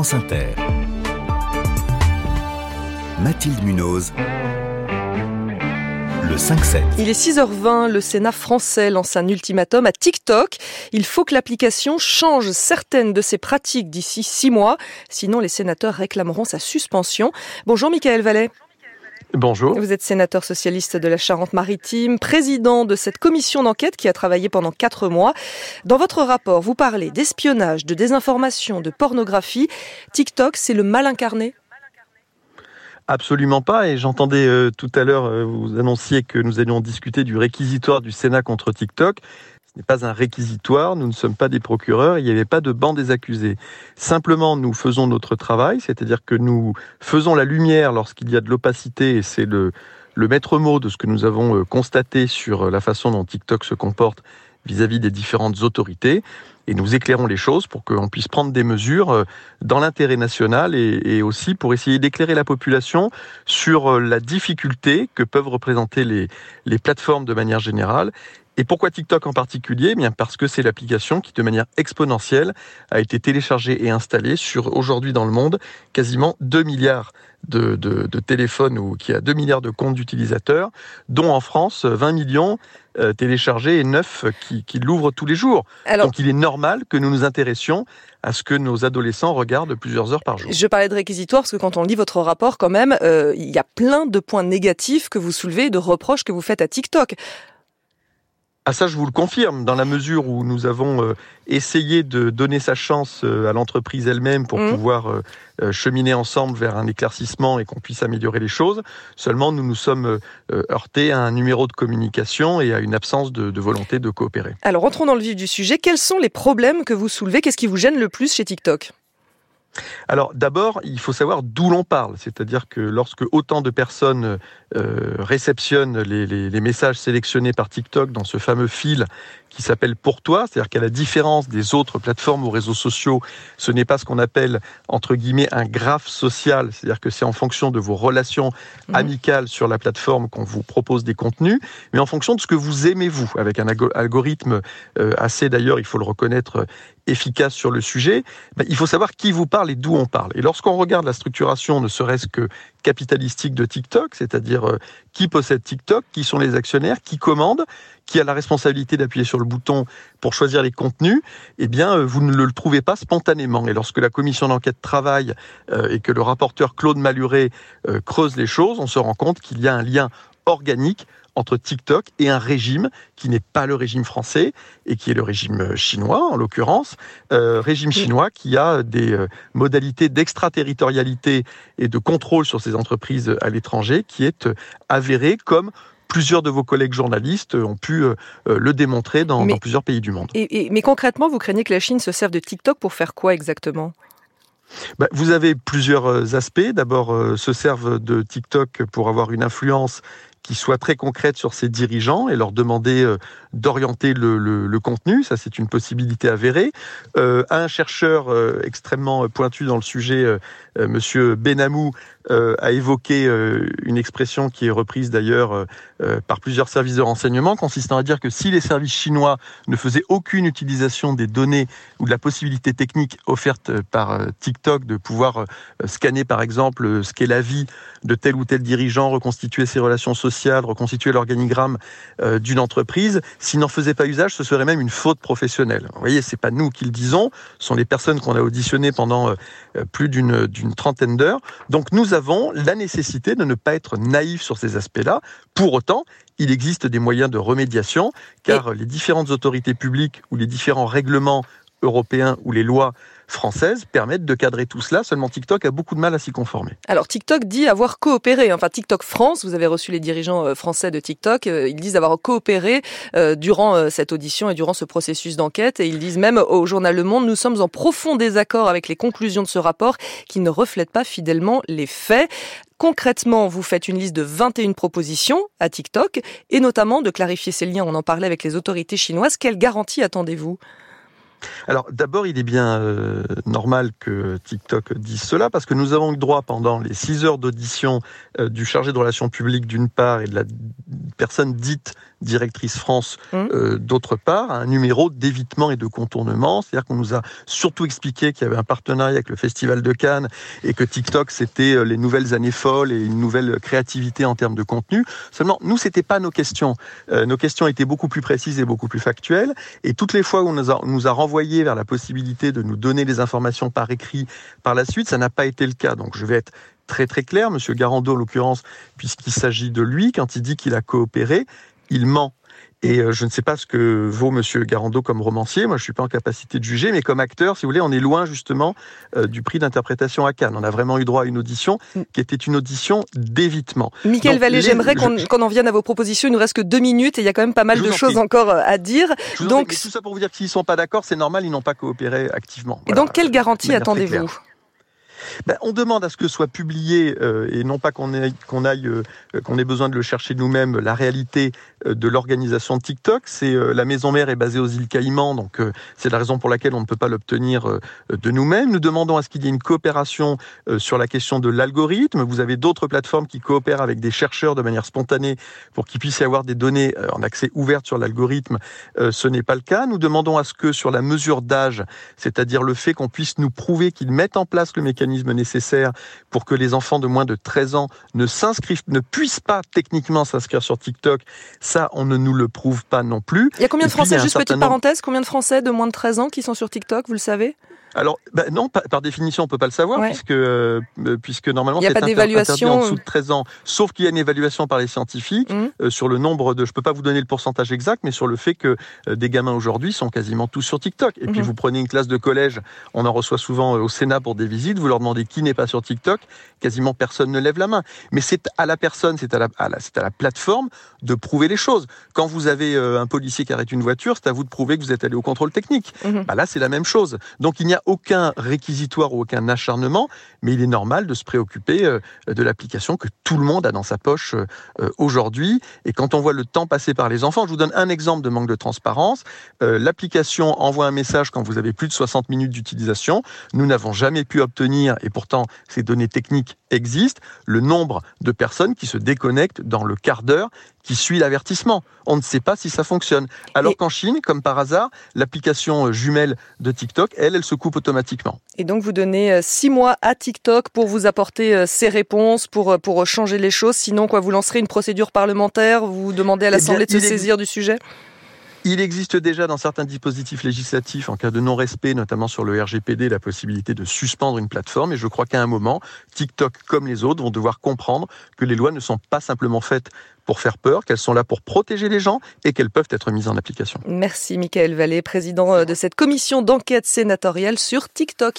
France Inter. Mathilde Munoz. Le 5-7. Il est 6h20, le Sénat français lance un ultimatum à TikTok. Il faut que l'application change certaines de ses pratiques d'ici six mois, sinon les sénateurs réclameront sa suspension. Bonjour Michael Vallet. Bonjour. Vous êtes sénateur socialiste de la Charente-Maritime, président de cette commission d'enquête qui a travaillé pendant quatre mois. Dans votre rapport, vous parlez d'espionnage, de désinformation, de pornographie. TikTok, c'est le mal incarné? Absolument pas. Et j'entendais euh, tout à l'heure, euh, vous annonciez que nous allions discuter du réquisitoire du Sénat contre TikTok. Ce n'est pas un réquisitoire, nous ne sommes pas des procureurs, il n'y avait pas de banc des accusés. Simplement, nous faisons notre travail, c'est-à-dire que nous faisons la lumière lorsqu'il y a de l'opacité, et c'est le, maître mot de ce que nous avons euh, constaté sur la façon dont TikTok se comporte vis-à-vis des différentes autorités et nous éclairons les choses pour qu'on puisse prendre des mesures euh, dans l'intérêt national et, aussi pour essayer d'éclairer la population sur euh, la difficulté que peuvent représenter les plateformes de manière générale et pourquoi TikTok en particulier? Eh Bien parce que c'est l'application qui, de manière exponentielle, a été téléchargée et installée sur aujourd'hui dans le monde quasiment 2 milliards de, téléphones ou qui a 2 milliards de comptes d'utilisateurs, dont en France 20 millions euh, téléchargés et 9 qui, qui l'ouvrent tous les jours. Donc il est normal que nous nous intéressions à ce que nos adolescents regardent plusieurs heures par jour. Je parlais de réquisitoire parce que quand on lit votre rapport, quand même, euh, il y a plein de points négatifs que vous soulevez, de reproches que vous faites à TikTok. Ah ça, je vous le confirme, dans la mesure où nous avons euh, essayé de donner sa chance euh, à l'entreprise elle-même pour mmh. pouvoir euh, cheminer ensemble vers un éclaircissement et qu'on puisse améliorer les choses. Seulement, nous nous sommes heurtés à un numéro de communication et à une absence de, de volonté de coopérer. Alors, entrons dans le vif du sujet. Quels sont les problèmes que vous soulevez? Qu'est-ce qui vous gêne le plus chez TikTok? Alors d'abord, il faut savoir d'où l'on parle, c'est-à-dire que lorsque autant de personnes euh, réceptionnent les, les, messages sélectionnés par TikTok dans ce fameux fil qui s'appelle Pour toi, c'est-à-dire qu'à la différence des autres plateformes ou réseaux sociaux, ce n'est pas ce qu'on appelle entre guillemets un graphe social, c'est-à-dire que c'est en fonction de vos relations mmh. amicales sur la plateforme qu'on vous propose des contenus, mais en fonction de ce que vous aimez vous, avec un algorithme euh, assez d'ailleurs, il faut le reconnaître, efficace sur le sujet, ben, il faut savoir qui vous parle et d'où on parle. Et lorsqu'on regarde la structuration, ne serait-ce que capitalistique de TikTok, c'est-à-dire euh, qui possède TikTok, qui sont les actionnaires, qui commande, qui a la responsabilité d'appuyer sur le bouton pour choisir les contenus, eh bien, euh, vous ne le trouvez pas spontanément. Et lorsque la commission d'enquête travaille euh, et que le rapporteur Claude Maluret creuse les choses, on se rend compte qu'il y a un lien organique entre TikTok et un régime qui n'est pas le régime français et qui est le régime chinois en l'occurrence, euh, régime chinois qui a des euh, modalités d'extraterritorialité et de contrôle sur ces entreprises à l'étranger qui est euh, avéré comme plusieurs de vos collègues journalistes ont pu le démontrer dans, plusieurs pays du monde. mais concrètement, vous craignez que la Chine se serve de TikTok pour faire quoi exactement? Bah, vous avez plusieurs aspects. D'abord, se servent de TikTok pour avoir une influence qui soit très concrète sur ses dirigeants et leur demander euh, d'orienter le, contenu. Ça, c'est une possibilité avérée. Euh, un chercheur euh, extrêmement pointu dans le sujet, euh, Monsieur Benamou, a évoqué une expression qui est reprise d'ailleurs par plusieurs services de renseignement, consistant à dire que si les services chinois ne faisaient aucune utilisation des données ou de la possibilité technique offerte par TikTok de pouvoir scanner, par exemple, ce qu'est la vie de tel ou tel dirigeant, reconstituer ses relations sociales, reconstituer l'organigramme d'une entreprise, S'ils n'en faisaient pas usage, ce serait même une faute professionnelle. Vous voyez, c'est pas nous qui le disons, ce sont les personnes qu'on a auditionnées pendant euh, plus d'une trentaine d'heures. Donc nous avons la nécessité de ne pas être naïfs sur ces aspects-là. Pour autant, il existe des moyens de remédiation, car les différentes autorités publiques ou les différents règlements européens ou les lois françaises permettent de cadrer tout cela. Seulement TikTok a beaucoup de mal à s'y conformer. Alors TikTok dit avoir coopéré. Enfin TikTok France, vous avez reçu les dirigeants euh, français de TikTok. Euh, ils disent avoir coopéré euh, durant cette audition et durant ce processus d'enquête. Et ils disent même au journal Le Monde, nous sommes en profond désaccord avec les conclusions de ce rapport qui ne reflètent pas fidèlement les faits. Concrètement, vous faites une liste de 21 propositions à TikTok et notamment de clarifier ces liens. On en parlait avec les autorités chinoises. Quelle garantie attendez-vous? Alors d'abord, il est bien euh, normal que TikTok dise cela parce que nous avons eu droit pendant les six heures d'audition euh, du chargé de relations publiques d'une part et de la personne dite directrice France Mmh. euh, d'autre part, un numéro d'évitement et de contournement. C'est-à-dire qu'on nous a surtout expliqué qu'il y avait un partenariat avec le Festival de Cannes et que TikTok, c'était euh, les nouvelles années folles et une nouvelle créativité en termes de contenu. Seulement, nous, c'était pas nos questions. Euh, nos questions étaient beaucoup plus précises et beaucoup plus factuelles. Et toutes les fois où on nous a, on nous a renvoyé vers la possibilité de nous donner des informations par écrit par la suite, ça n'a pas été le cas. Donc, je vais être très très clair. Monsieur Garando, en l'occurrence, puisqu'il s'agit de lui, quand il dit qu'il a coopéré, il ment. Et euh, je ne sais pas ce que vaut Monsieur Garando comme romancier. Moi, je suis pas en capacité de juger, mais comme acteur, si vous voulez, on est loin justement euh, du prix d'interprétation à Cannes. On a vraiment eu droit à une audition Mm. qui était une audition d'évitement. Michael Vallée, les- j'aimerais je- qu'on en vienne à vos propositions. Il nous reste que deux minutes et il y a quand même pas mal Je de en choses prie. encore euh, à dire. Je Donc, tout ça pour vous dire que s'ils sont pas d'accord, c'est normal, ils n'ont pas coopéré activement. et Voilà. donc, quelle garantie attendez-vous. Ben, on demande à ce que soit publié euh, et non pas qu'on aille euh, qu'on ait besoin de le chercher nous-mêmes la réalité euh, de l'organisation de TikTok. C'est la maison mère est basée aux îles Caïmans, donc c'est la raison pour laquelle on ne peut pas l'obtenir de nous-mêmes. Nous demandons à ce qu'il y ait une coopération sur la question de l'algorithme. Vous avez d'autres plateformes qui coopèrent avec des chercheurs de manière spontanée pour qu'il puisse y avoir des données en accès ouvert sur l'algorithme. Ce n'est pas le cas. Nous demandons à ce que sur la mesure d'âge, c'est-à-dire le fait qu'on puisse nous prouver qu'ils mettent en place le mécanisme nécessaire pour que les enfants de moins de 13 ans ne s'inscrivent, ne puissent pas techniquement s'inscrire sur TikTok. Ça, on ne nous le prouve pas non plus. Il y a combien de puis, Français, un juste petite parenthèse, combien de Français de moins de 13 ans qui sont sur TikTok, vous le savez? Alors, ben non, par, par définition, on peut pas le savoir Ouais. puisque euh, puisque normalement Il y a c'est d'évaluation, en dessous de 13 ans, sauf qu'il y a une évaluation par les scientifiques Mhm. euh, sur le nombre de. Je peux pas vous donner le pourcentage exact, mais sur le fait que euh, des gamins aujourd'hui sont quasiment tous sur TikTok. Et puis Mhm. vous prenez une classe de collège, on en reçoit souvent euh, au Sénat pour des visites. Vous leur demandez qui n'est pas sur TikTok, quasiment personne ne lève la main. Mais c'est à la personne, c'est à la, à la- c'est à la plateforme de prouver les choses. Quand vous avez euh, un policier qui arrête une voiture, c'est à vous de prouver que vous êtes allé au contrôle technique. Mhm. Bah là, c'est la même chose. Donc, il n'y a aucun réquisitoire ou aucun acharnement, mais il est normal de se préoccuper euh, de l'application que tout le monde a dans sa poche euh, euh, aujourd'hui. Et quand on voit le temps passé par les enfants, je vous donne un exemple de manque de transparence. L'application envoie un message quand vous avez plus de 60 minutes d'utilisation. Nous n'avons jamais pu obtenir, et pourtant ces données techniques existent, le nombre de personnes qui se déconnectent dans le quart d'heure qui suit l'avertissement. On ne sait pas si ça fonctionne. Alors Et- qu'en Chine, comme par hasard, l'application euh, jumelle de TikTok, elle, elle se coupe automatiquement. Et donc, vous donnez euh, six mois à TikTok pour vous apporter euh, ces réponses, pour, pour changer les choses. Sinon, quoi, vous lancerez une procédure parlementaire, vous demandez à Eh l'Assemblée de se il saisir du sujet? Il existe déjà dans certains dispositifs législatifs, en cas de non-respect, notamment sur le RGPD, la possibilité de suspendre une plateforme. Et je crois qu'à un moment, TikTok, comme les autres, vont devoir comprendre que les lois ne sont pas simplement faites pour faire peur, qu'elles sont là pour protéger les gens et qu'elles peuvent être mises en application. Merci, Michael Vallée, président euh, de cette commission d'enquête sénatoriale sur TikTok.